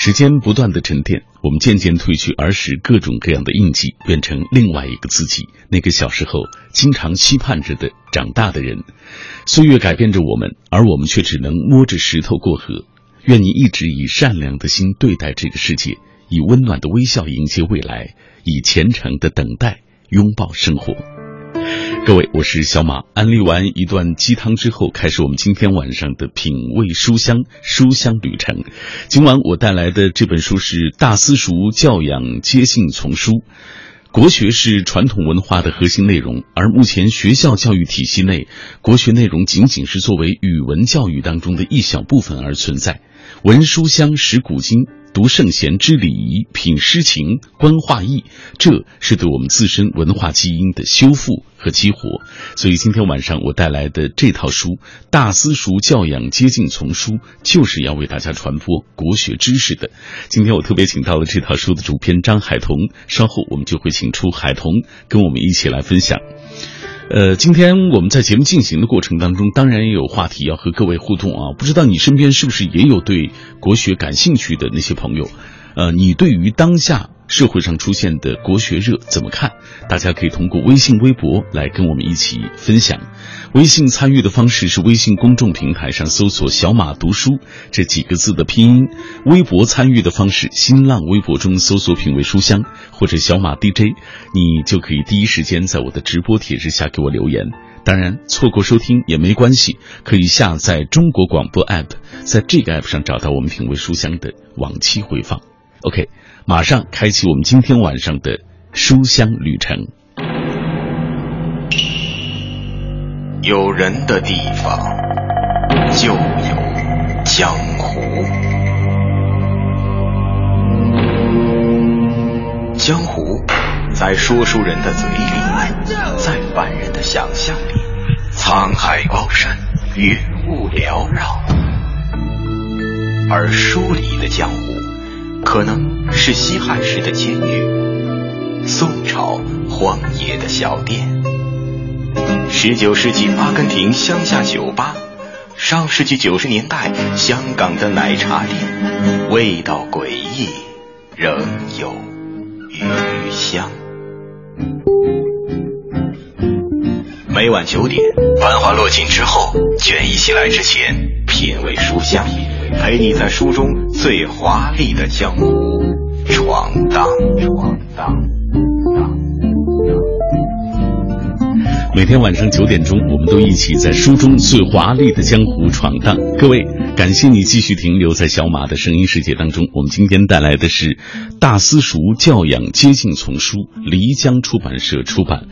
时间不断的沉淀，我们渐渐褪去儿时各种各样的印记，变成另外一个自己，那个小时候经常期盼着的长大的人。岁月改变着我们，而我们却只能摸着石头过河。愿你一直以善良的心对待这个世界，以温暖的微笑迎接未来，以虔诚的等待拥抱生活。各位，我是小马。安利完一段鸡汤之后，开始我们今天晚上的品味书香书香旅程。今晚我带来的这本书是《大私塾教养接信丛书》。国学是传统文化的核心内容，而目前学校教育体系内，国学内容仅仅是作为语文教育当中的一小部分而存在。闻书香，识古今。读圣贤之礼仪，品诗情，观画意，这是对我们自身文化基因的修复和激活。所以今天晚上我带来的这套书《大私塾教养接近丛书》，就是要为大家传播国学知识的。今天我特别请到了这套书的主编张海彤，稍后我们就会请出海彤跟我们一起来分享。呃，今天我们在节目进行的过程当中，当然也有话题要和各位互动啊。不知道你身边是不是也有对国学感兴趣的那些朋友？呃，你对于当下？社会上出现的国学热怎么看？大家可以通过微信、微博来跟我们一起分享。微信参与的方式是微信公众平台上搜索“小马读书”这几个字的拼音；微博参与的方式，新浪微博中搜索“品味书香”或者“小马 DJ”，你就可以第一时间在我的直播帖子下给我留言。当然，错过收听也没关系，可以下载中国广播 app，在这个 app 上找到我们“品味书香”的往期回放。OK。马上开启我们今天晚上的书香旅程。有人的地方就有江湖，江湖在说书人的嘴里，在凡人的想象里，沧海高山，云雾缭绕，而书里的江湖。可能是西汉时的监狱，宋朝荒野的小店，十九世纪阿根廷乡下酒吧，上世纪九十年代香港的奶茶店，味道诡异，仍有余香。每晚九点，繁华落尽之后，倦意袭来之前，品味书香。陪你在书中最华丽的江湖闯荡，闯荡。每天晚上九点钟，我们都一起在书中最华丽的江湖闯荡。各位。感谢你继续停留在小马的声音世界当中。我们今天带来的是《大私塾教养接近丛书》，漓江出版社出版。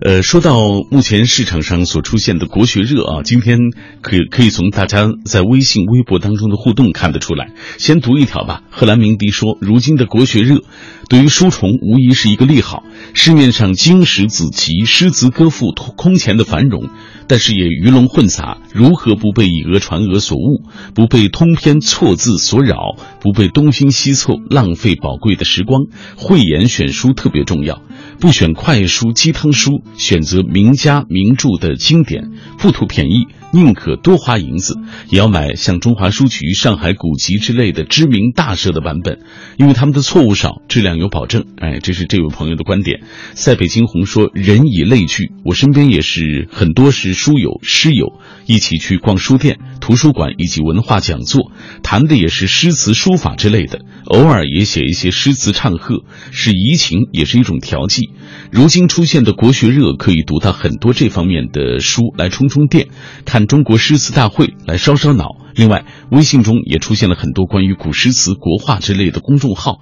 呃，说到目前市场上所出现的国学热啊，今天可可以从大家在微信、微博当中的互动看得出来。先读一条吧。贺兰鸣笛说：“如今的国学热，对于书虫无疑是一个利好。市面上经史子集、诗词歌赋空前的繁荣。”但是也鱼龙混杂，如何不被以讹传讹所误，不被通篇错字所扰，不被东拼西凑浪费宝贵的时光？慧眼选书特别重要，不选快书鸡汤书，选择名家名著的经典，不图便宜。宁可多花银子，也要买像中华书局、上海古籍之类的知名大社的版本，因为他们的错误少，质量有保证。哎，这是这位朋友的观点。塞北惊鸿说：“人以类聚，我身边也是很多是书友、诗友，一起去逛书店、图书馆以及文化讲座，谈的也是诗词书法之类的，偶尔也写一些诗词唱和，是怡情，也是一种调剂。如今出现的国学热，可以读到很多这方面的书来充充电，看。”中国诗词大会来烧烧脑。另外，微信中也出现了很多关于古诗词、国画之类的公众号。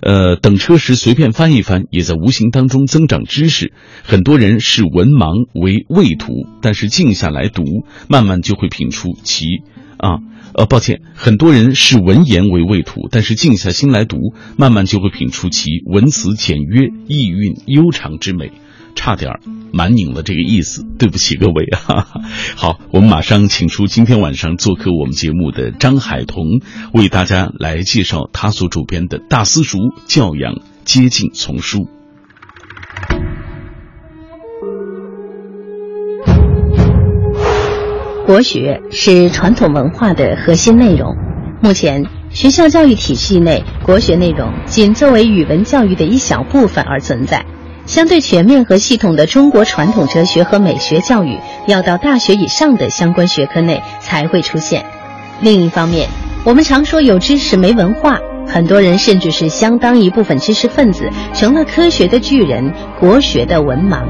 呃，等车时随便翻一翻，也在无形当中增长知识。很多人视文盲为畏途，但是静下来读，慢慢就会品出其啊呃，抱歉，很多人视文言为畏途，但是静下心来读，慢慢就会品出其文辞简约、意蕴悠长之美。差点蛮拧了这个意思，对不起各位啊！好，我们马上请出今天晚上做客我们节目的张海彤，为大家来介绍他所主编的《大私塾教养接近丛书》。国学是传统文化的核心内容，目前学校教育体系内，国学内容仅作为语文教育的一小部分而存在。相对全面和系统的中国传统哲学和美学教育，要到大学以上的相关学科内才会出现。另一方面，我们常说有知识没文化，很多人甚至是相当一部分知识分子成了科学的巨人，国学的文盲。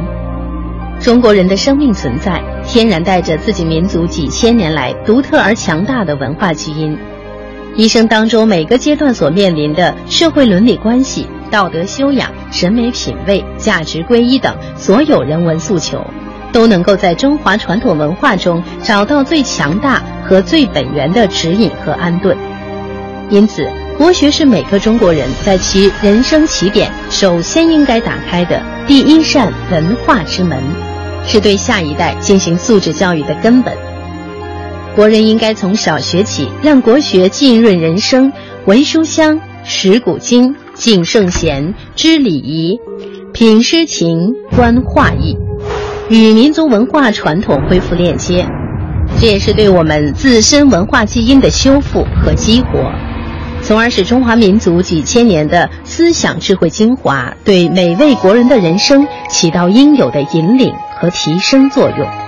中国人的生命存在，天然带着自己民族几千年来独特而强大的文化基因。一生当中每个阶段所面临的社会伦理关系、道德修养、审美品味、价值归一等所有人文诉求，都能够在中华传统文化中找到最强大和最本源的指引和安顿。因此，国学是每个中国人在其人生起点首先应该打开的第一扇文化之门，是对下一代进行素质教育的根本。国人应该从小学起，让国学浸润人生，闻书香，识古今，敬圣贤，知礼仪，品诗情，观画意，与民族文化传统恢复链接。这也是对我们自身文化基因的修复和激活，从而使中华民族几千年的思想智慧精华，对每位国人的人生起到应有的引领和提升作用。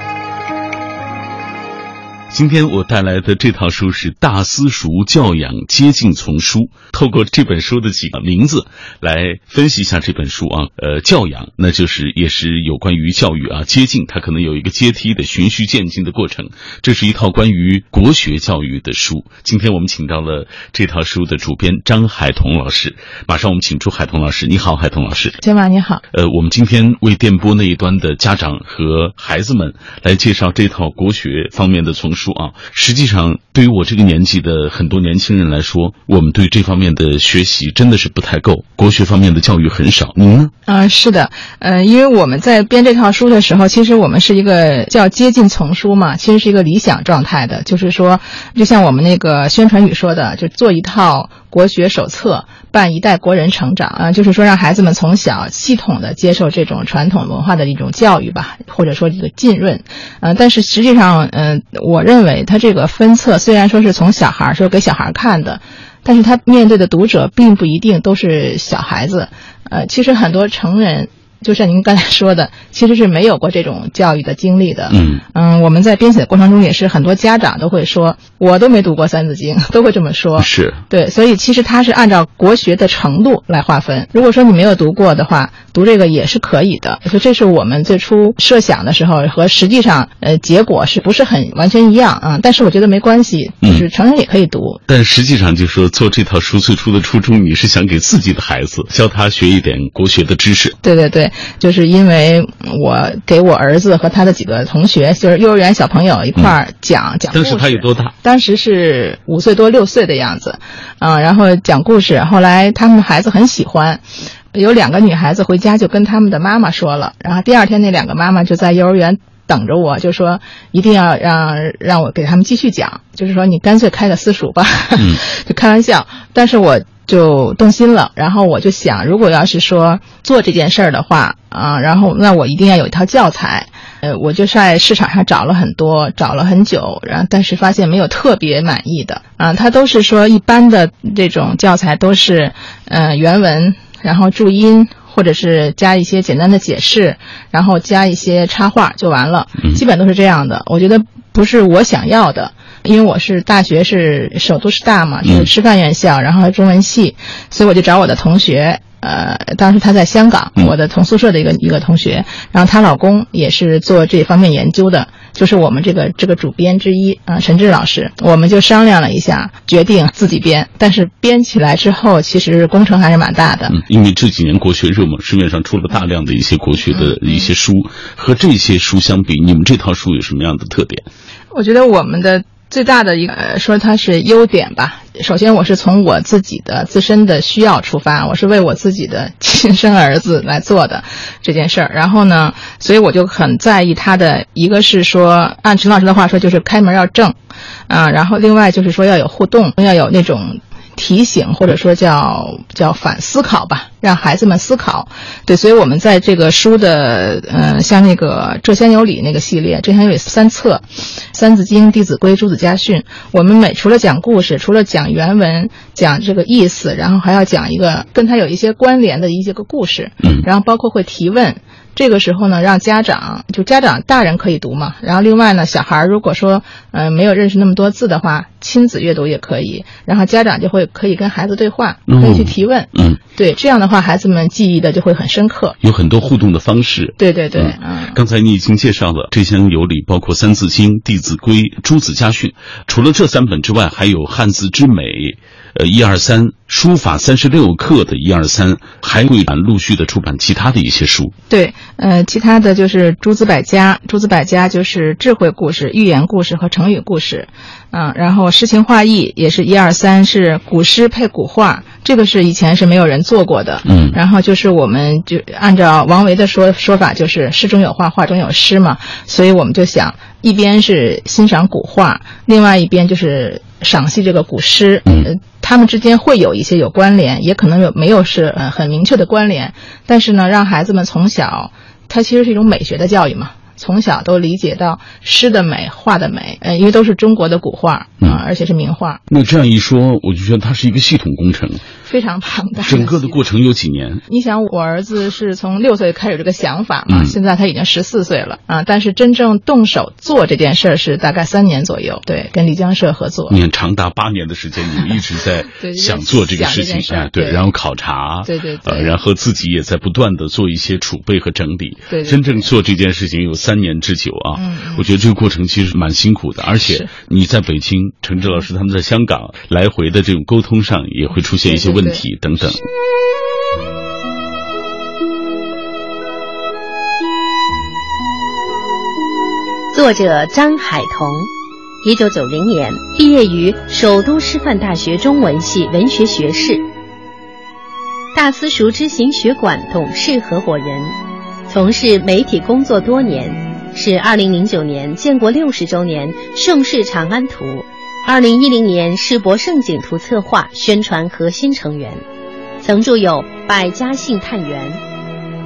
今天我带来的这套书是《大私塾教养接近丛书》，透过这本书的几个名字来分析一下这本书啊。呃，教养那就是也是有关于教育啊，接近它可能有一个阶梯的循序渐进的过程。这是一套关于国学教育的书。今天我们请到了这套书的主编张海彤老师，马上我们请出海彤老师。你好，海彤老师。小马你好。呃，我们今天为电波那一端的家长和孩子们来介绍这套国学方面的丛书。书啊，实际上对于我这个年纪的很多年轻人来说，我们对这方面的学习真的是不太够，国学方面的教育很少。您呢？啊，是的，呃，因为我们在编这套书的时候，其实我们是一个叫接近丛书嘛，其实是一个理想状态的，就是说，就像我们那个宣传语说的，就做一套。国学手册伴一代国人成长啊，就是说让孩子们从小系统的接受这种传统文化的一种教育吧，或者说这个浸润，呃，但是实际上，嗯，我认为他这个分册虽然说是从小孩说给小孩看的，但是他面对的读者并不一定都是小孩子，呃，其实很多成人。就像您刚才说的，其实是没有过这种教育的经历的。嗯嗯，我们在编写的过程中也是很多家长都会说，我都没读过《三字经》，都会这么说。是对，所以其实它是按照国学的程度来划分。如果说你没有读过的话，读这个也是可以的。所以这是我们最初设想的时候和实际上呃结果是不是很完全一样啊？但是我觉得没关系，就是成人也可以读。但实际上就说做这套书最初的初衷，你是想给自己的孩子教他学一点国学的知识。对对对。就是因为我给我儿子和他的几个同学，就是幼儿园小朋友一块儿讲讲故事。当时他有多大？当时是五岁多六岁的样子，嗯，然后讲故事。后来他们孩子很喜欢，有两个女孩子回家就跟他们的妈妈说了，然后第二天那两个妈妈就在幼儿园等着我，就说一定要让让我给他们继续讲，就是说你干脆开个私塾吧，就开玩笑。但是我。就动心了，然后我就想，如果要是说做这件事儿的话，啊，然后那我一定要有一套教材，呃，我就在市场上找了很多，找了很久，然后但是发现没有特别满意的，啊，它都是说一般的这种教材都是，呃，原文，然后注音，或者是加一些简单的解释，然后加一些插画就完了，基本都是这样的。我觉得不是我想要的。因为我是大学是首都师大嘛，是师范院校，然后中文系，所以我就找我的同学，呃，当时他在香港，我的同宿舍的一个一个同学，然后她老公也是做这方面研究的，就是我们这个这个主编之一啊，陈志老师，我们就商量了一下，决定自己编，但是编起来之后，其实工程还是蛮大的。嗯，因为这几年国学热嘛，市面上出了大量的一些国学的一些书，和这些书相比，你们这套书有什么样的特点？我觉得我们的。最大的一个说它是优点吧。首先，我是从我自己的自身的需要出发，我是为我自己的亲生儿子来做的这件事儿。然后呢，所以我就很在意他的一个是说，按陈老师的话说，就是开门要正，啊，然后另外就是说要有互动，要有那种提醒或者说叫叫反思考吧，让孩子们思考。对，所以我们在这个书的呃，像那个《浙仙有理》那个系列，《浙仙有理》三册，《三字经》《弟子规》《朱子家训》，我们每除了讲故事，除了讲原文、讲这个意思，然后还要讲一个跟它有一些关联的一些个故事，嗯然后包括会提问。这个时候呢，让家长就家长大人可以读嘛，然后另外呢，小孩如果说呃没有认识那么多字的话，亲子阅读也可以，然后家长就会可以跟孩子对话，嗯可以去提问，嗯，对，这样的话孩子们记忆的就会很深刻。有很多互动的方式。对对对，嗯嗯，刚才你已经介绍了这箱有礼，包括《三字经》《弟子规》《朱子家训》。除了这三本之外，还有《汉字之美》、呃一二三、书法三十六课的一二三，还会陆续的出版其他的一些书。对，呃，其他的就是诸子百家，诸子百家就是智慧故事、寓言故事和成语故事，嗯、然后诗情画意也是一二三，是古诗配古画，这个是以前是没有人做过的，嗯。然后就是我们就按照王维的说说法，就是诗中有画，画中有诗嘛，所以我们就想，一边是欣赏古画，另外一边就是赏析这个古诗，嗯。呃，他们之间会有一些有关联，也可能有没有是呃很明确的关联，但是呢，让孩子们从小，它其实是一种美学的教育嘛。从小都理解到诗的美、画的美，呃，因为都是中国的古画啊、嗯。而且是名画，那这样一说，我就觉得它是一个系统工程，非常庞大。整个的过程有几年？你想，我儿子是从六岁开始有这个想法嘛，嗯。现在他已经十四岁了啊，但是真正动手做这件事儿是大概三年左右，对，跟丽江社合作。你看，长达八年的时间，你们一直在 想做这个事情哎，对，然后考察，对对对。呃，然后自己也在不断的做一些储备和整理，对对对。真正做这件事情有三年之久啊，我觉得这个过程其实蛮辛苦的，而且你在北京，陈志老师他们在香港来回的这种沟通上也会出现一些问题等等。作者张海彤，一九九零年毕业于首都师范大学中文系文学学士，大私塾知行学馆董事合伙人，从事媒体工作多年，是二零零九年建国六十周年盛世长安图，二零一零年世博盛景图策划宣传核心成员，曾著有《百家姓探源》。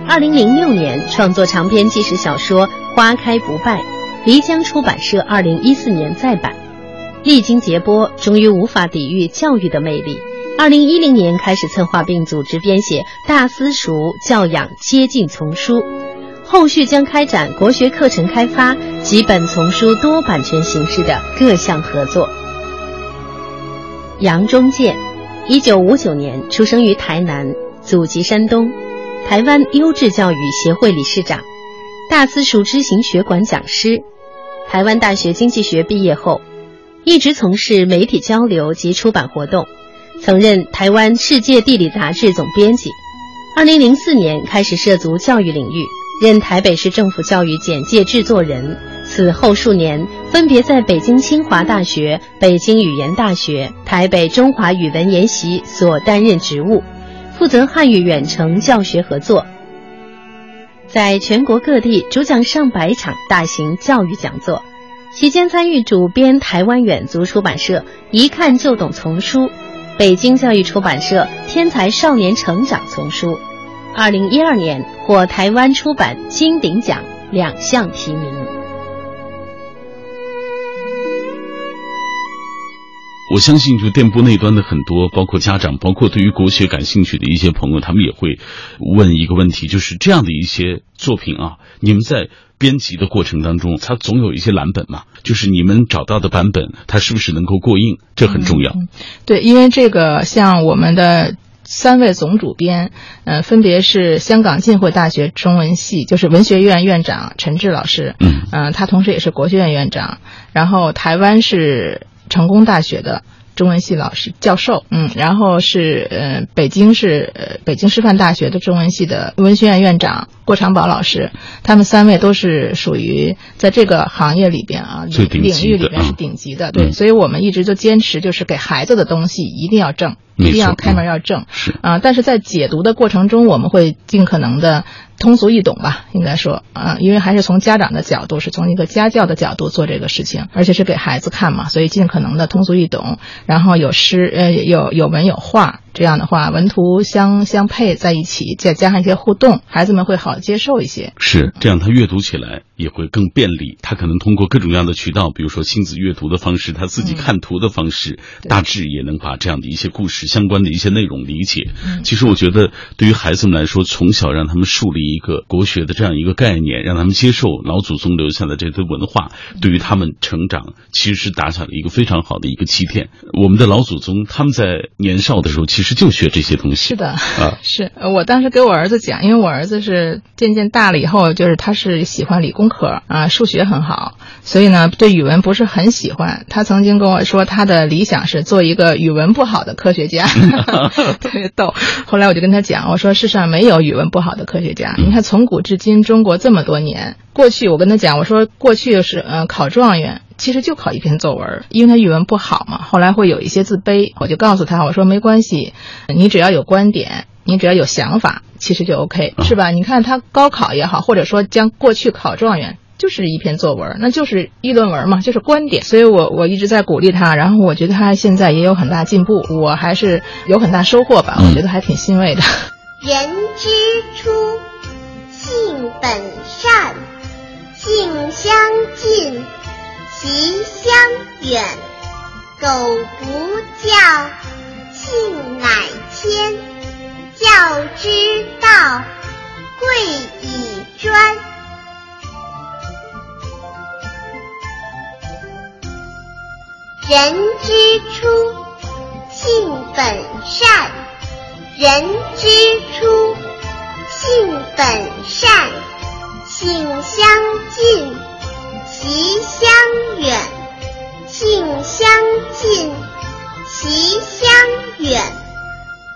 二零零六年创作长篇纪实小说《花开不败》，漓江出版社二零一四年再版。历经劫波，终于无法抵御教育的魅力。二零一零年开始策划并组织编写《大私塾教养接近丛书》，后续将开展国学课程开发几本丛书多版权形式的各项合作。杨忠健，一九五九年出生于台南，祖籍山东。台湾优质教育协会理事长，大私塾知行学馆讲师，台湾大学经济学毕业后，一直从事媒体交流及出版活动，曾任台湾《世界地理》杂志总编辑。二零零四年开始涉足教育领域，任台北市政府教育简介制作人。此后数年，分别在北京清华大学、北京语言大学、台北中华语文研习所担任职务。负责汉语远程教学合作，在全国各地主讲上百场大型教育讲座，期间参与主编台湾远足出版社《一看就懂》丛书，北京教育出版社《天才少年成长》丛书。二零一二年获台湾出版金鼎奖两项提名。我相信，就电波那端的很多，包括家长，包括对于国学感兴趣的一些朋友，他们也会问一个问题，就是这样的一些作品啊，你们在编辑的过程当中，它总有一些蓝本嘛，就是你们找到的版本，它是不是能够过硬，这很重要。嗯、对，因为这个像我们的。三位总主编，呃，分别是香港浸会大学中文系，就是文学院院长陈志老师，嗯，呃，他同时也是国学院院长。然后台湾是成功大学的中文系老师教授，嗯，然后是呃北京是呃北京师范大学的中文系的文学院院长郭长宝老师，他们三位都是属于在这个行业里边啊，领领域里边是顶级的。对，所以我们一直就坚持，就是给孩子的东西一定要正，一定要开门要正。是啊，但是在解读的过程中，我们会尽可能的。通俗易懂吧，应该说啊，因为还是从家长的角度，是从一个家教的角度做这个事情，而且是给孩子看嘛，所以尽可能的通俗易懂，然后有诗呃有有文有画。这样的话，文图相相配在一起，再加上一些互动，孩子们会好接受一些。是这样，他阅读起来也会更便利。他可能通过各种各样的渠道，比如说亲子阅读的方式，他自己看图的方式，大致也能把这样的一些故事相关的一些内容理解。其实我觉得，对于孩子们来说，从小让他们树立一个国学的这样一个概念，让他们接受老祖宗留下的这堆文化，对于他们成长其实是打下了一个非常好的一个起点。我们的老祖宗他们在年少的时候，其实。就学这些东西。是的，啊，是我当时给我儿子讲，因为我儿子是渐渐大了以后，就是他是喜欢理工科啊，数学很好，所以呢，对语文不是很喜欢。他曾经跟我说，他的理想是做一个语文不好的科学家，特别逗。后来我就跟他讲，我说世上没有语文不好的科学家。你看，从古至今，中国这么多年，过去我跟他讲，我说过去是嗯考状元。其实就考一篇作文，因为他语文不好嘛，后来会有一些自卑。我就告诉他，我说没关系，你只要有观点，你只要有想法，其实就 OK，是吧？你看他高考也好，或者说将过去考状元，就是一篇作文，那就是议论文嘛，就是观点。所以我我一直在鼓励他，然后我觉得他现在也有很大进步，我还是有很大收获吧，我觉得还挺欣慰的。人之初，性本善，性相近。习相远，苟不教，性乃迁。教之道，贵以专。人之初，性本善。人之初，性本善，性相近。习相远，性相近；习相远，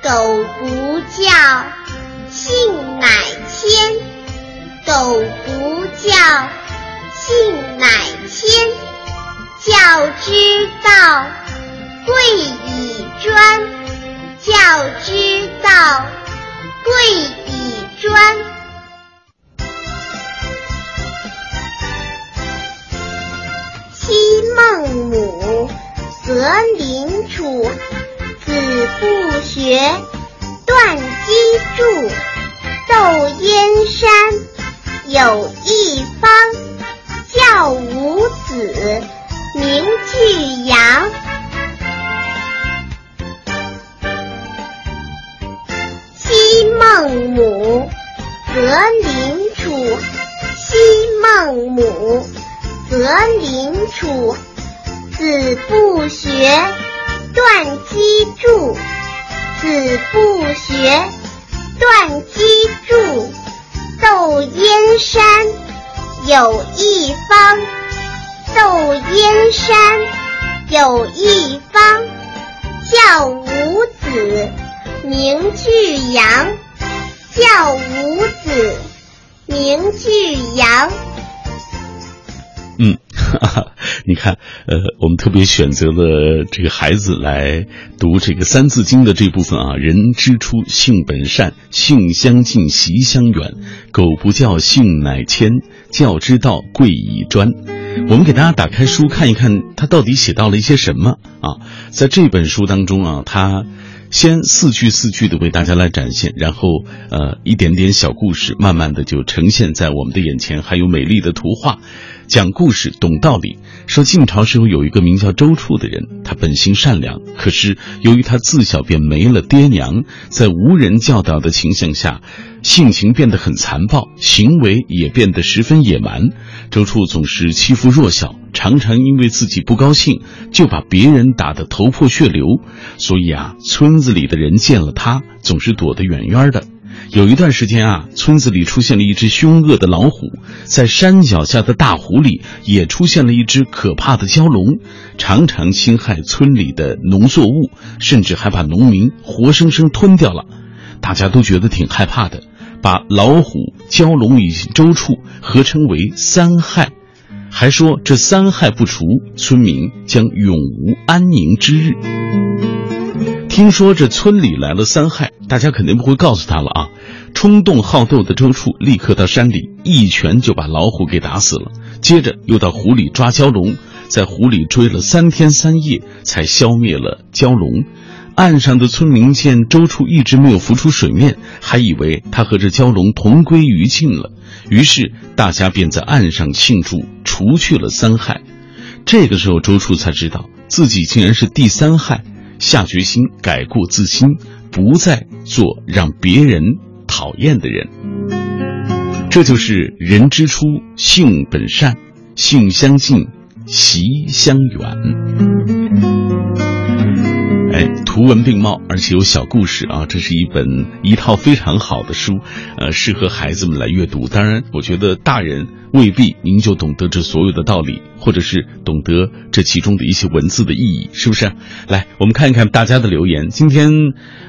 苟不教，性乃迁。苟不教，性乃迁。教之道，贵以专。教之道，贵以专。昔孟母，择邻处，子不学，断机杼。窦燕山，有一方，教五子，名俱扬。昔孟母，择邻处，昔孟母。择邻处，子不学，断机杼。子不学，断机杼。窦燕山，有一方。窦燕山，有一方。教五子，名俱扬。教五子，名俱扬。嗯，哈哈，你看，呃，我们特别选择了这个孩子来读这个《三字经》的这部分啊。人之初，性本善，性相近，习相远。苟不教，性乃迁。教之道，贵以专。我们给大家打开书看一看，他到底写到了一些什么啊？在这本书当中啊，他。先四句四句的为大家来展现，然后呃一点点小故事，慢慢的就呈现在我们的眼前，还有美丽的图画，讲故事懂道理。说晋朝时候有一个名叫周处的人，他本性善良，可是由于他自小便没了爹娘，在无人教导的情形下，性情变得很残暴，行为也变得十分野蛮。周处总是欺负弱小，常常因为自己不高兴，就把别人打得头破血流。所以啊，村子里的人见了他，总是躲得远远的。有一段时间啊，村子里出现了一只凶恶的老虎，在山脚下的大湖里也出现了一只可怕的蛟龙，常常侵害村里的农作物，甚至还把农民活生生吞掉了。大家都觉得挺害怕的。把老虎、蛟龙以及周处合称为三害，还说这三害不除，村民将永无安宁之日。听说这村里来了三害，大家肯定不会告诉他了啊！冲动好斗的周处立刻到山里一拳就把老虎给打死了，接着又到湖里抓蛟龙，在湖里追了三天三夜才消灭了蛟龙。岸上的村民见周处一直没有浮出水面，还以为他和这蛟龙同归于尽了，于是大家便在岸上庆祝，除去了三害。这个时候，周处才知道自己竟然是第三害。下决心改过自新，不再做让别人讨厌的人。这就是人之初，性本善，性相近，习相远。图文并茂，而且有小故事啊！这是一本一套非常好的书，呃，适合孩子们来阅读。当然，我觉得大人未必您就懂得这所有的道理，或者是懂得这其中的一些文字的意义，是不是？来，我们看一看大家的留言。今天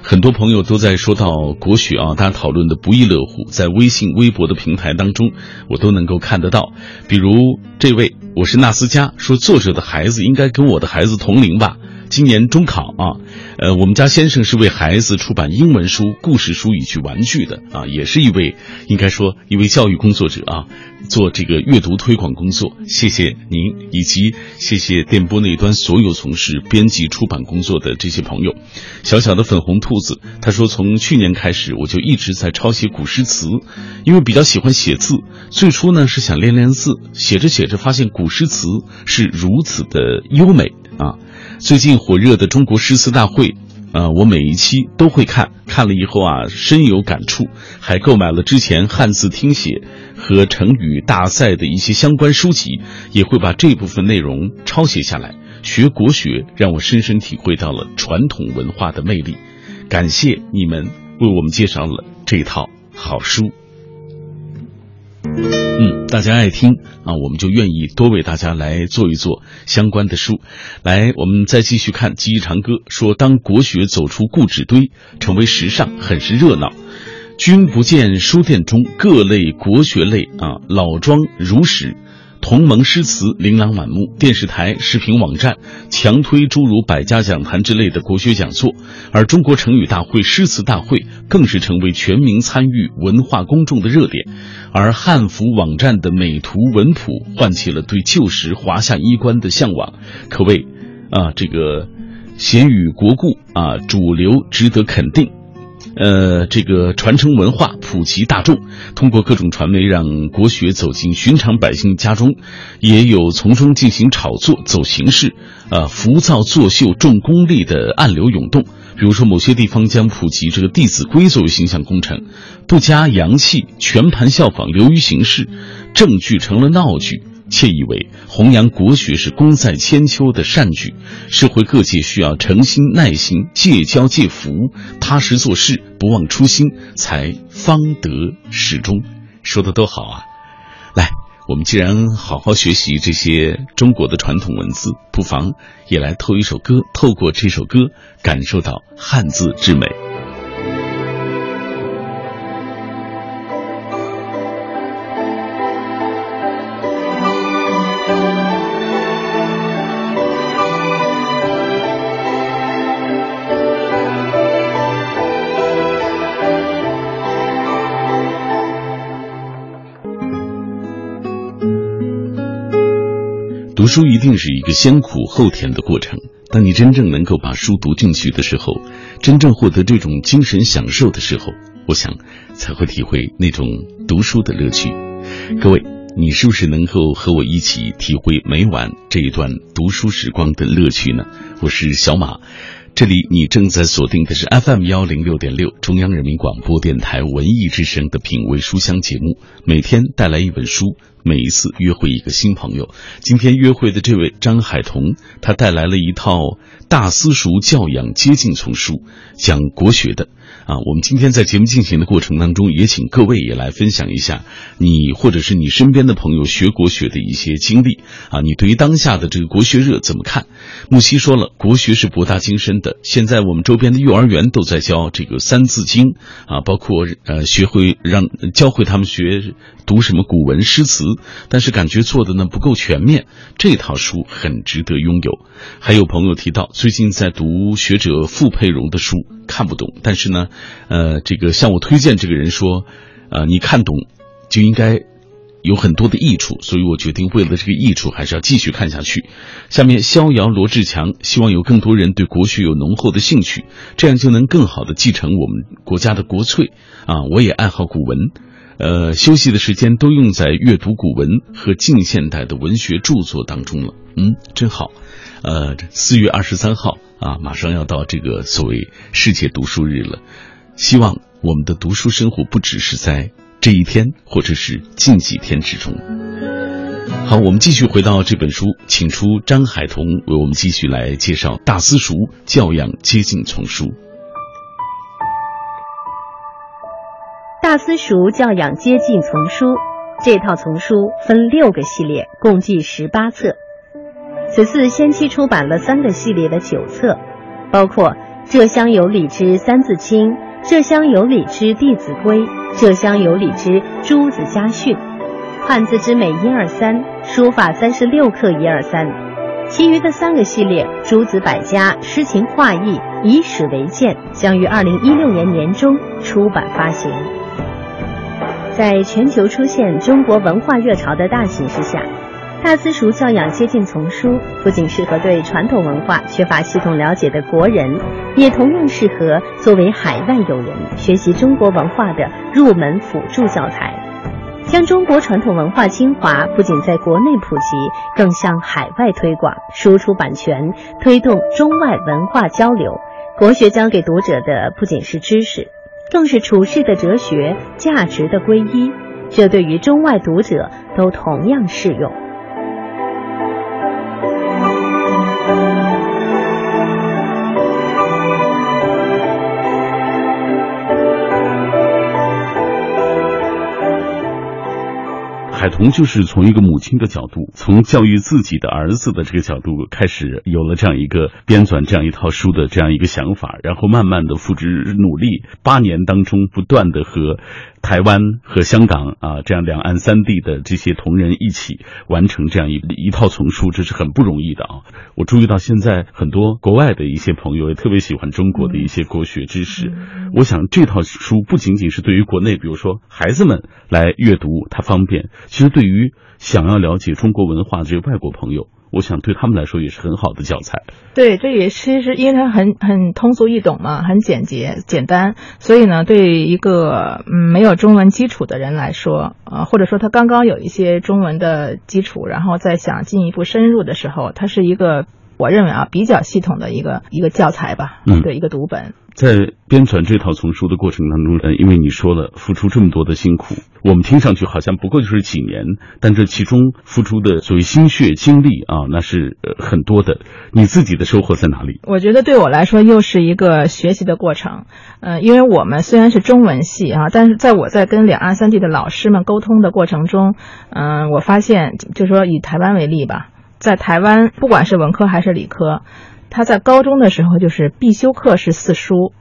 很多朋友都在说到国学啊，大家讨论的不亦乐乎，在微信、微博的平台当中，我都能够看得到。比如这位，我是纳斯加，说作者的孩子应该跟我的孩子同龄吧。今年中考啊，呃，我们家先生是为孩子出版英文书、故事书以及玩具的啊，也是一位应该说一位教育工作者啊，做这个阅读推广工作。谢谢您，以及谢谢电波那一端所有从事编辑出版工作的这些朋友。小小的粉红兔子他说，从去年开始我就一直在抄写古诗词，因为比较喜欢写字。最初呢是想练练字，写着写着发现古诗词是如此的优美啊。最近火热的中国诗词大会，呃，我每一期都会看，看了以后啊，深有感触，还购买了之前汉字听写和成语大赛的一些相关书籍，也会把这部分内容抄写下来。学国学让我深深体会到了传统文化的魅力，感谢你们为我们介绍了这套好书。嗯，大家爱听啊，我们就愿意多为大家来做一做相关的书。来，我们再继续看《记忆长歌》，说当国学走出故纸堆，成为时尚，很是热闹。君不见书店中各类国学类啊，老庄如史。同盟诗词琳琅满目，电视台、视频网站强推诸如百家讲坛之类的国学讲座，而中国成语大会、诗词大会更是成为全民参与、文化公众的热点。而汉服网站的美图文谱唤起了对旧时华夏衣冠的向往，可谓啊，这个贤与国故啊，主流值得肯定。呃，这个传承文化，普及大众，通过各种传媒让国学走进寻常百姓家中，也有从中进行炒作、走形式、呃浮躁作秀、重功利的暗流涌动。比如说，某些地方将普及这个《弟子规》作为形象工程，不加洋气，全盘效仿，流于形式，正剧成了闹剧。窃以为弘扬国学是功在千秋的善举，社会各界需要诚心耐心，戒骄戒福，踏实做事，不忘初心，才方得始终。说的都好啊！来，我们既然好好学习这些中国的传统文字，不妨也来透一首歌，透过这首歌感受到汉字之美。读书一定是一个先苦后甜的过程。当你真正能够把书读进去的时候，真正获得这种精神享受的时候，我想才会体会那种读书的乐趣。各位，你是不是能够和我一起体会每晚这一段读书时光的乐趣呢？我是小马，这里你正在锁定的是 FM 幺零六点六中央人民广播电台文艺之声的品味书香节目，每天带来一本书。每一次约会一个新朋友。今天约会的这位张海彤，他带来了一套大私塾教养接近丛书，讲国学的。啊，我们今天在节目进行的过程当中，也请各位也来分享一下你或者是你身边的朋友学国学的一些经历啊。你对于当下的这个国学热怎么看？木西说了，国学是博大精深的。现在我们周边的幼儿园都在教这个《三字经》啊，包括呃学会让教会他们学读什么古文诗词，但是感觉做的呢不够全面。这套书很值得拥有。还有朋友提到，最近在读学者傅佩荣的书，看不懂，但是呢。呃，这个向我推荐这个人说，呃，你看懂就应该有很多的益处，所以我决定为了这个益处，还是要继续看下去。下面逍遥罗志强希望有更多人对国学有浓厚的兴趣，这样就能更好的继承我们国家的国粹啊！我也爱好古文，呃，休息的时间都用在阅读古文和近现代的文学著作当中了。嗯，真好。呃，四月二十三号啊，马上要到这个所谓世界读书日了。希望我们的读书生活不只是在这一天，或者是近几天之中。好，我们继续回到这本书，请出张海彤为我们继续来介绍《大私塾教养接近丛书》。《大私塾教养接近丛书》这套丛书分六个系列，共计十八册。此次先期出版了三个系列的九册，包括《浙乡有礼之三字经》《浙乡有礼之弟子规》《浙乡有礼之诸子家训》《汉字之美一二三》《书法三十六课一二三》。其余的三个系列《诸子百家》《诗情画意》《以史为鉴》将于二零一六年年中出版发行。在全球出现中国文化热潮的大形势下。大私塾教养接近丛书，不仅适合对传统文化缺乏系统了解的国人，也同样适合作为海外友人学习中国文化的入门辅助教材，将中国传统文化精华不仅在国内普及，更向海外推广，输出版权，推动中外文化交流。国学教给读者的不仅是知识，更是处世的哲学、价值的皈依，这对于中外读者都同样适用。海彤就是从一个母亲的角度，从教育自己的儿子的这个角度开始，有了这样一个编纂这样一套书的这样一个想法，然后慢慢的付之努力，八年当中不断的和。台湾和香港啊，这样两岸三地的这些同仁一起完成这样一一套丛书，这是很不容易的啊！我注意到现在很多国外的一些朋友也特别喜欢中国的一些国学知识。我想这套书不仅仅是对于国内，比如说孩子们来阅读它方便，其实对于想要了解中国文化的这些外国朋友。我想对他们来说也是很好的教材。对，这也其实因为它很很通俗易懂嘛，很简洁简单，所以呢，对一个嗯没有中文基础的人来说，呃，或者说他刚刚有一些中文的基础，然后再想进一步深入的时候，它是一个我认为啊比较系统的一个一个教材吧，嗯，对，一个读本。在编纂这套丛书的过程当中，呃，因为你说了付出这么多的辛苦，我们听上去好像不过就是几年，但这其中付出的所谓心血精力啊，那是呃很多的。你自己的收获在哪里？我觉得对我来说又是一个学习的过程，呃，因为我们虽然是中文系啊，但是在我在跟两岸三地的老师们沟通的过程中，嗯，我发现，就说以台湾为例吧，在台湾不管是文科还是理科。他在高中的时候就是必修课是四书，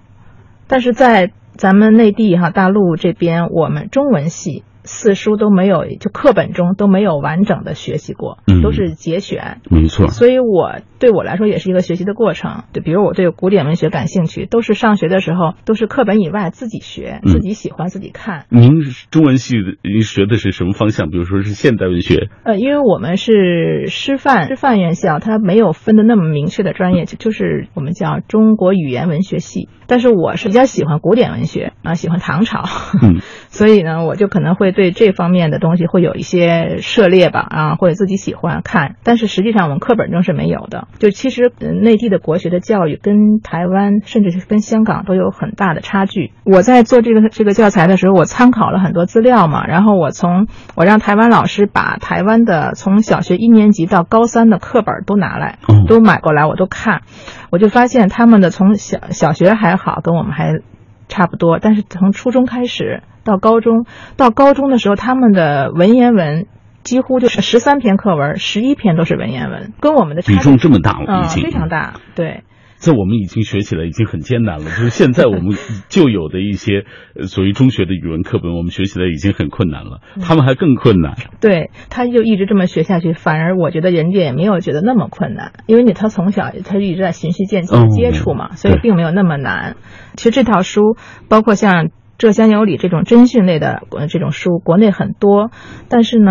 但是在咱们内地哈大陆这边，我们中文系。四书都没有，就课本中都没有完整的学习过，都是节选。没错。所以我对我来说也是一个学习的过程。对，比如我对古典文学感兴趣，都是上学的时候都是课本以外自己学，自己喜欢自己看。您中文系您学的是什么方向？比如说是现代文学？呃，因为我们是师范师范院校，它没有分的那么明确的专业，就就是我们叫中国语言文学系。但是我是比较喜欢古典文学啊，喜欢唐朝，所以呢，我就可能会。会对这方面的东西会有一些涉猎吧，啊，或者自己喜欢看，但是实际上我们课本中是没有的。就其实内地的国学的教育跟台湾甚至是跟香港都有很大的差距。我在做这个这个教材的时候，我参考了很多资料嘛，然后我从我让台湾老师把台湾的从小学一年级到高三的课本都拿来，都买过来，我都看，我就发现他们的从小小学还好，跟我们还差不多，但是从初中开始。到高中，到高中的时候，他们的文言文几乎就是十三篇课文，十一篇都是文言文，跟我们的比重这么大了，已经非常大。对，在我们已经学起来已经很艰难了，就是现在我们就有的一些所谓中学的语文课本，我们学起来已经很困难了，他们还更困难。对，他就一直这么学下去，反而我觉得人家也没有觉得那么困难，因为你他从小他就一直在循序渐进的接触嘛，所以并没有那么难。其实这套书包括像。《浙江有理》这种侦讯类的这种书，国内很多，但是呢，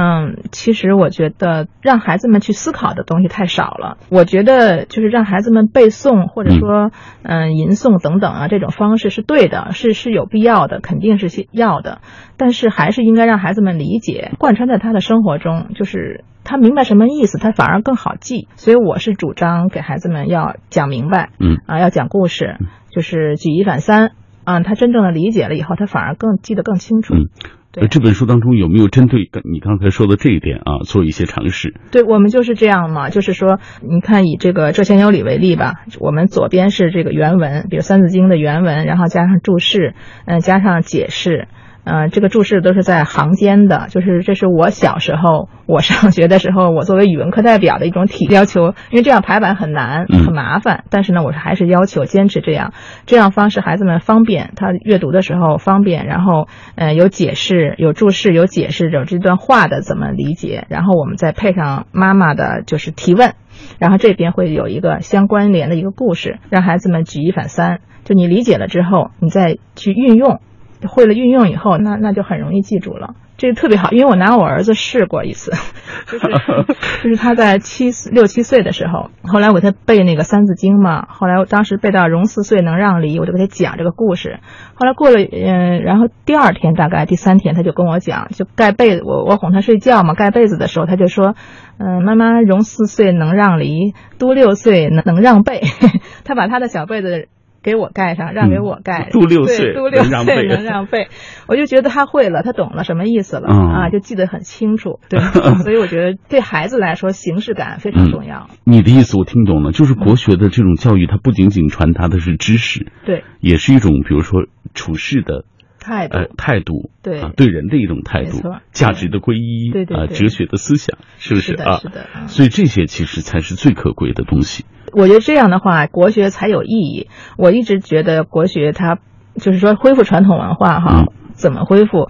其实我觉得让孩子们去思考的东西太少了。我觉得就是让孩子们背诵或者说嗯吟诵等等啊，这种方式是对的，是是有必要的，肯定是要的。但是还是应该让孩子们理解，贯穿在他的生活中，就是他明白什么意思，他反而更好记。所以我是主张给孩子们要讲明白，嗯啊，要讲故事，就是举一反三。啊，他真正的理解了以后，他反而更记得更清楚。嗯，对。这本书当中有没有针对你刚才说的这一点啊，做一些尝试？对，我们就是这样嘛，就是说，你看以这个《浙仙有理》为例吧，我们左边是这个原文，比如《三字经》的原文，然后加上注释，嗯，加上解释。嗯，这个注释都是在行间的，就是这是我小时候我上学的时候，我作为语文课代表的一种体要求，因为这样排版很难很麻烦，但是呢，我是还是要求坚持这样，这样方式孩子们方便，他阅读的时候方便，然后呃有解释有注释有解释有这段话的怎么理解，然后我们再配上妈妈的就是提问，然后这边会有一个相关联的一个故事，让孩子们举一反三，就你理解了之后，你再去运用。会了运用以后，那那就很容易记住了，这个特别好。因为我拿我儿子试过一次，就是就是他在七六七岁的时候，后来我给他背那个《三字经》嘛，后来我当时背到“融四岁能让梨”，我就给他讲这个故事。后来过了，嗯，然后第二天大概第三天，他就跟我讲，就盖被子，我我哄他睡觉嘛，盖被子的时候他就说，嗯，妈妈融四岁能让梨，都六岁能能让被。他把他的小被子。给我盖上，让给我盖。度六岁，度六岁能让背，我就觉得他会了，他懂了什么意思了啊，就记得很清楚。对，所以我觉得对孩子来说，形式感非常重要。你的意思我听懂了，就是国学的这种教育，它不仅仅传达的是知识，对，也是一种比如说处事的态度，呃，态度，对，对人的一种态度，价值的归一，对对，啊，哲学的思想，是不是啊？是的，所以这些其实才是最可贵的东西。我觉得这样的话，国学才有意义。我一直觉得国学它就是说恢复传统文化哈，怎么恢复？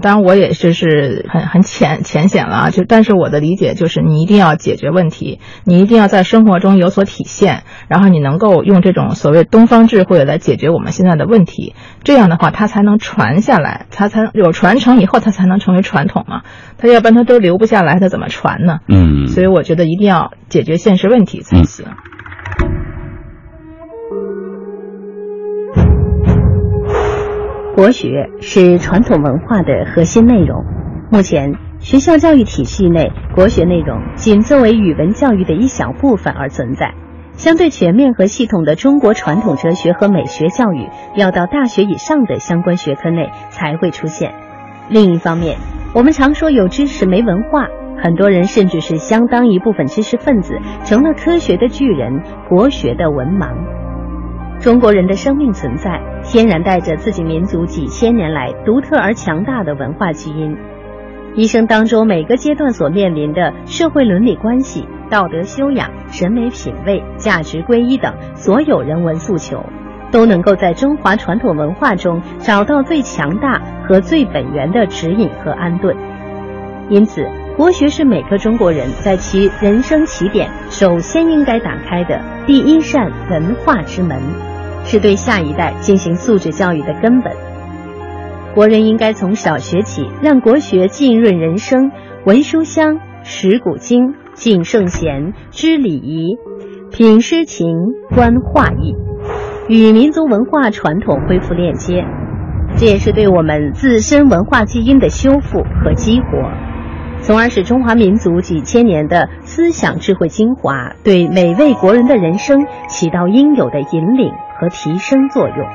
当然我也是是很很浅浅显了啊，就但是我的理解就是你一定要解决问题，你一定要在生活中有所体现，然后你能够用这种所谓东方智慧来解决我们现在的问题，这样的话它才能传下来，它才有传承以后它才能成为传统嘛。它要不然它都留不下来，它怎么传呢？嗯，所以我觉得一定要解决现实问题才行。国学是传统文化的核心内容。目前，学校教育体系内，国学内容仅作为语文教育的一小部分而存在。相对全面和系统的中国传统哲学和美学教育，要到大学以上的相关学科内才会出现。另一方面，我们常说有知识没文化，很多人甚至是相当一部分知识分子成了科学的巨人，国学的文盲。中国人的生命存在，天然带着自己民族几千年来独特而强大的文化基因。一生当中每个阶段所面临的社会伦理关系、道德修养、审美品味、价值归一等所有人文诉求，都能够在中华传统文化中找到最强大和最本源的指引和安顿。因此，国学是每个中国人在其人生起点首先应该打开的第一扇文化之门。是对下一代进行素质教育的根本。国人应该从小学起，让国学浸润人生，闻书香，识古今，敬圣贤，知礼仪，品诗情，观画意，与民族文化传统恢复链接。这也是对我们自身文化基因的修复和激活，从而使中华民族几千年的思想智慧精华，对每位国人的人生起到应有的引领和提升作用。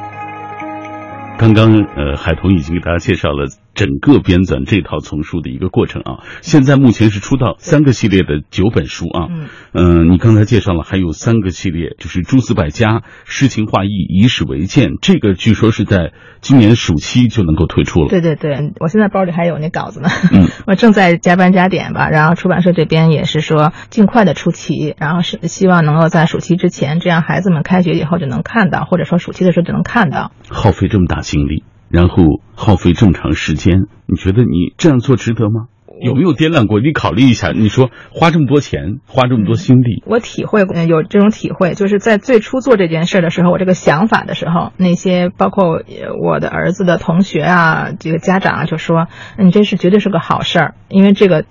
刚刚，呃，海童已经给大家介绍了。整个编纂这套丛书的一个过程啊，现在目前是出到三个系列的九本书啊，嗯，你刚才介绍了还有三个系列，就是诸子百家、诗情画意、以史为鉴，这个据说是在今年暑期就能够推出了。对对对，我现在包里还有那稿子呢，嗯，我正在加班加点吧，然后出版社这边也是说尽快的出齐，然后是希望能够在暑期之前，这样孩子们开学以后就能看到，或者说暑期的时候就能看到。耗费这么大精力。然后耗费这么长时间，你觉得你这样做值得吗？有没有掂量过？你考虑一下，你说花这么多钱，花这么多心力，我体会有这种体会，就是在最初做这件事的时候，我这个想法的时候，那些包括我的儿子的同学啊，这个家长啊，就说你这是绝对是个好事儿，因为这个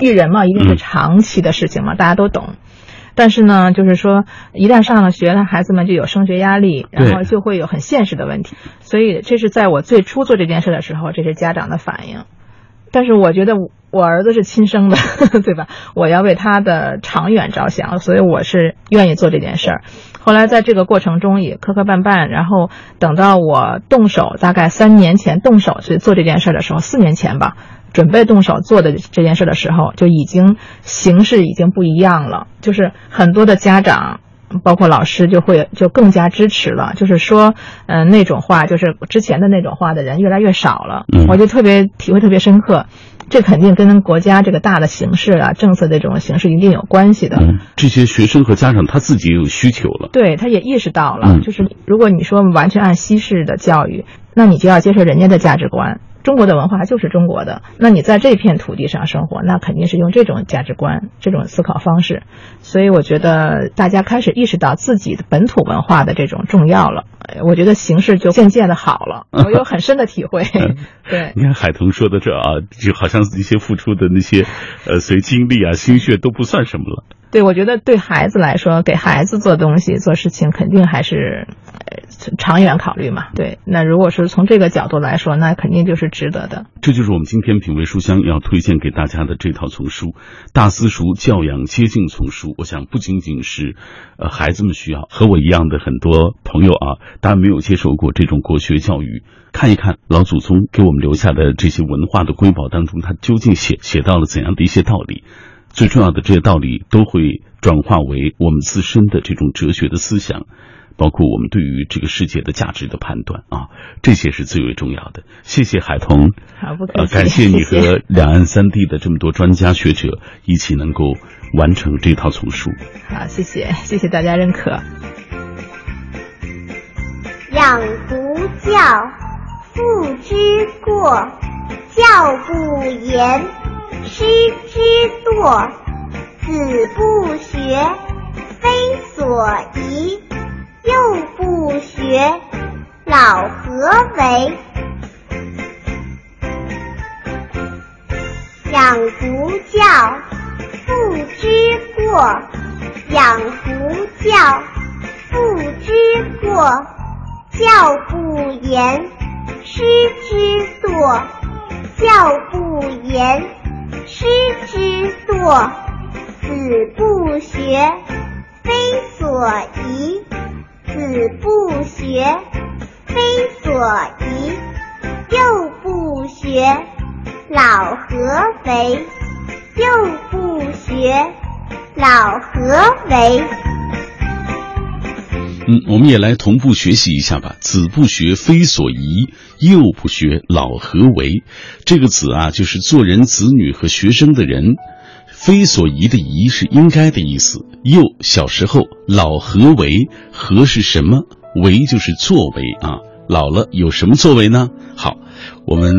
育人嘛，一定是长期的事情嘛，大家都懂。但是呢，就是说，一旦上了学，那孩子们就有升学压力，然后就会有很现实的问题。所以，这是在我最初做这件事的时候，这是家长的反应。但是，我觉得我儿子是亲生的，对吧？我要为他的长远着想，所以我是愿意做这件事儿。后来，在这个过程中也磕磕绊绊，然后等到我动手，大概三年前动手去做这件事的时候，四年前吧。准备动手做的这件事的时候，就已经形势已经不一样了。就是很多的家长，包括老师，就会就更加支持了。就是说，嗯，那种话，就是之前的那种话的人越来越少了。我就特别体会特别深刻，这肯定跟国家这个大的形势啊、政策的这种形势一定有关系的。嗯这些学生和家长他自己也有需求了，对，他也意识到了。就是如果你说完全按西式的教育，那你就要接受人家的价值观。中国的文化就是中国的，那你在这片土地上生活，那肯定是用这种价值观、这种思考方式。所以我觉得大家开始意识到自己的本土文化的这种重要了。我觉得形势就渐渐的好了，我有很深的体会。对，你看海豚说的这啊，就好像一些付出的那些，呃，随精力啊、心血都不算什么了。对，我觉得对孩子来说，给孩子做东西、做事情，肯定还是长远考虑嘛。对，那如果是从这个角度来说，那肯定就是值得的。这就是我们今天品味书香要推荐给大家的这套丛书《大私塾教养接近丛书》。我想不仅仅是呃孩子们需要，和我一样的很多朋友啊，当然没有接受过这种国学教育，看一看老祖宗给我们留下的这些文化的瑰宝当中，他究竟写写到了怎样的一些道理。最重要的这些道理都会转化为我们自身的这种哲学的思想，包括我们对于这个世界的价值的判断啊，这些是最为重要的。谢谢海彤，好不客气，感谢你和 两岸三地的这么多专家学者一起能够完成这套丛书。好，谢谢，谢谢大家认可。养不教，父之过；教不严。师之惰，子不学，非所宜；幼不学，老何为？养不教，父之过；养不教，父之过；教不严，师之惰；教不严。师之惰，子不学，非所宜；子不学，非所宜；幼不学，老何为？幼不学，老何为？嗯，我们也来同步学习一下吧。子不学，非所宜；幼不学，老何为？这个“子”啊，就是做人子女和学生的人；“非所宜”的“宜”是应该的意思。幼小时候，老何为？何是什么？为就是作为啊。老了有什么作为呢？好，我们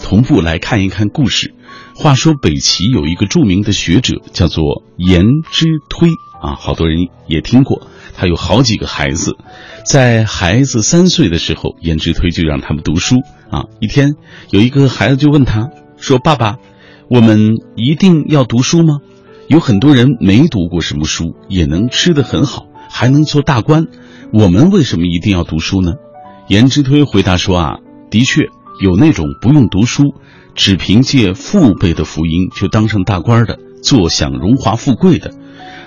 同步来看一看故事。话说北齐有一个著名的学者，叫做颜之推啊，好多人也听过。他有好几个孩子，在孩子三岁的时候，颜之推就让他们读书啊。一天，有一个孩子就问他说：“爸爸，我们一定要读书吗？有很多人没读过什么书，也能吃得很好，还能做大官，我们为什么一定要读书呢？”颜之推回答说：“啊，的确有那种不用读书，只凭借父辈的福音就当上大官的，坐享荣华富贵的。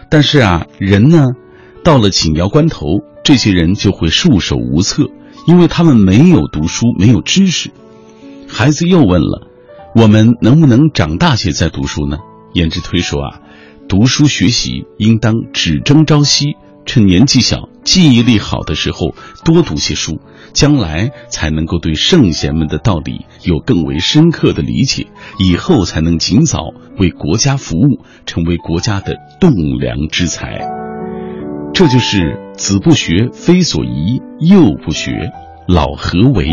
但是啊，人呢，到了紧要关头，这些人就会束手无策，因为他们没有读书，没有知识。孩子又问了：“我们能不能长大些再读书呢？”颜之推说啊，读书学习应当只争朝夕，趁年纪小、记忆力好的时候多读些书，将来才能够对圣贤们的道理有更为深刻的理解，以后才能尽早为国家服务，成为国家的栋梁之才。这就是子不学，非所宜；幼不学，老何为？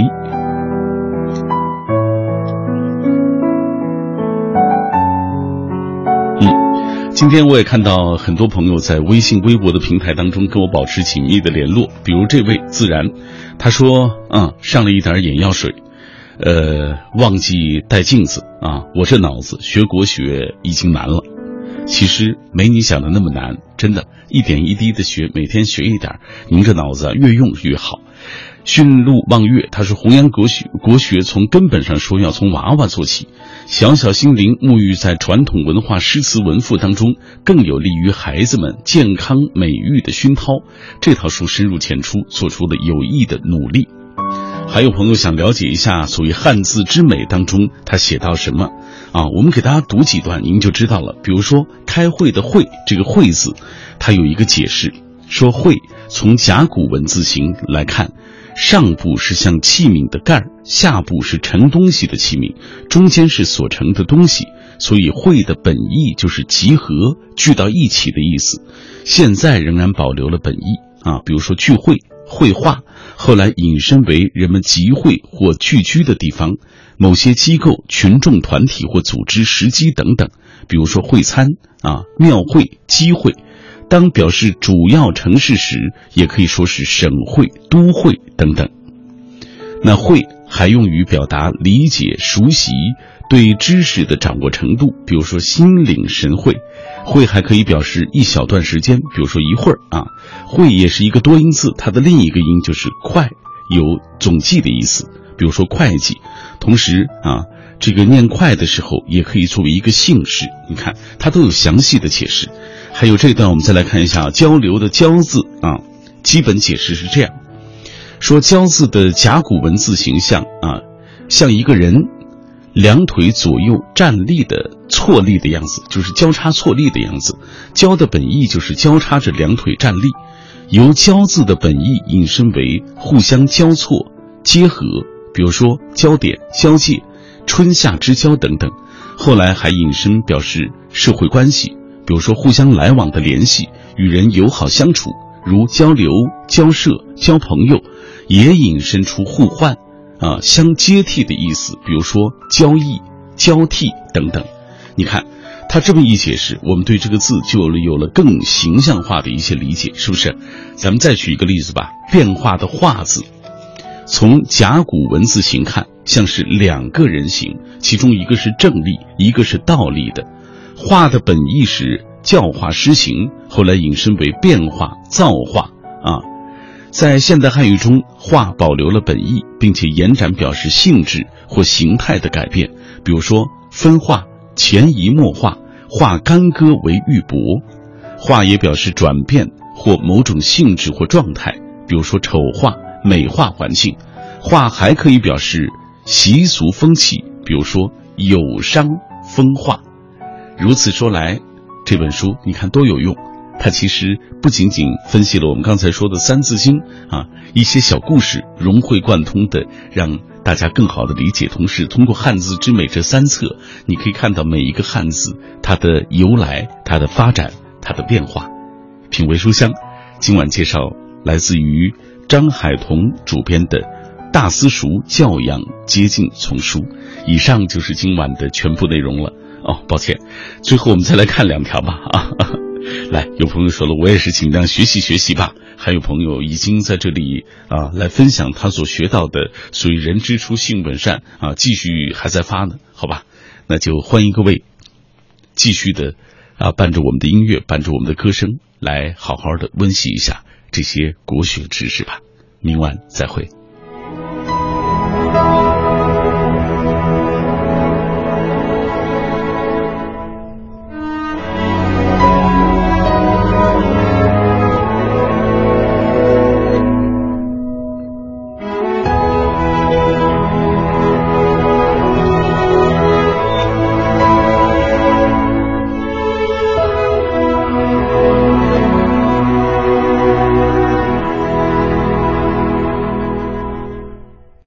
今天我也看到很多朋友在微信、微博的平台当中跟我保持紧密的联络，比如这位自然，他说：“嗯，上了一点眼药水，呃，忘记带镜子啊。我这脑子学国学已经难了，其实没你想的那么难，真的，一点一滴的学，每天学一点，您这脑子越用越好。”驯鹿望月，他说：“弘扬国学，国学从根本上说要从娃娃做起，小小心灵沐浴在传统文化诗词文赋当中，更有利于孩子们健康美育的熏陶。这套书深入浅出，做出了有益的努力。”还有朋友想了解一下所谓汉字之美当中，他写到什么啊？我们给大家读几段，您就知道了。比如说“开会”的“会”这个“会”字，它有一个解释，说“会”从甲骨文字形来看。上部是像器皿的盖儿，下部是盛东西的器皿，中间是所盛的东西，所以会的本意就是集合、聚到一起的意思。现在仍然保留了本意啊，比如说聚会、绘画，后来引申为人们集会或聚居的地方，某些机构、群众团体或组织时机等等，比如说会餐啊、庙会、机会。当表示主要城市时，也可以说是省会、都会等等。那会还用于表达理解、熟悉对知识的掌握程度，比如说心领神会。会还可以表示一小段时间，比如说一会儿啊。会也是一个多音字，它的另一个音就是快，有总计的意思，比如说会计。同时啊，这个念快的时候也可以作为一个姓氏。你看，它都有详细的解释。还有这段，我们再来看一下“交流”的“交”字啊，基本解释是这样：说“交”字的甲骨文字形象啊，像一个人两腿左右站立的错立的样子，就是交叉错立的样子。“交”的本意就是交叉着两腿站立，由“交”字的本意引申为互相交错、结合，比如说焦点、交界、春夏之交等等。后来还引申表示社会关系。比如说，互相来往的联系，与人友好相处，如交流、交涉、交朋友，也引申出互换，啊，相接替的意思。比如说交易、交替等等。你看，他这么一解释，我们对这个字就有了有了更形象化的一些理解，是不是？咱们再举一个例子吧。变化的“化”字，从甲骨文字形看，像是两个人形，其中一个是正立，一个是倒立的。画的本意是教化施行，后来引申为变化造化啊。在现代汉语中，化保留了本意，并且延展表示性质或形态的改变。比如说分化、潜移默化、化干戈为玉帛。化也表示转变或某种性质或状态，比如说丑化、美化环境。化还可以表示习俗风气，比如说友商风化。如此说来，这本书你看多有用。它其实不仅仅分析了我们刚才说的《三字经》啊一些小故事，融会贯通的让大家更好的理解。同时，通过《汉字之美》这三册，你可以看到每一个汉字它的由来、它的发展、它的变化。品味书香，今晚介绍来自于张海彤主编的《大私塾教养接近丛书》。以上就是今晚的全部内容了。哦，抱歉，最后我们再来看两条吧。啊，来，有朋友说了，我也是尽量学习学习吧。还有朋友已经在这里啊，来分享他所学到的，所以人之初性本善啊，继续还在发呢。好吧，那就欢迎各位继续的啊，伴着我们的音乐，伴着我们的歌声，来好好的温习一下这些国学知识吧。明晚再会。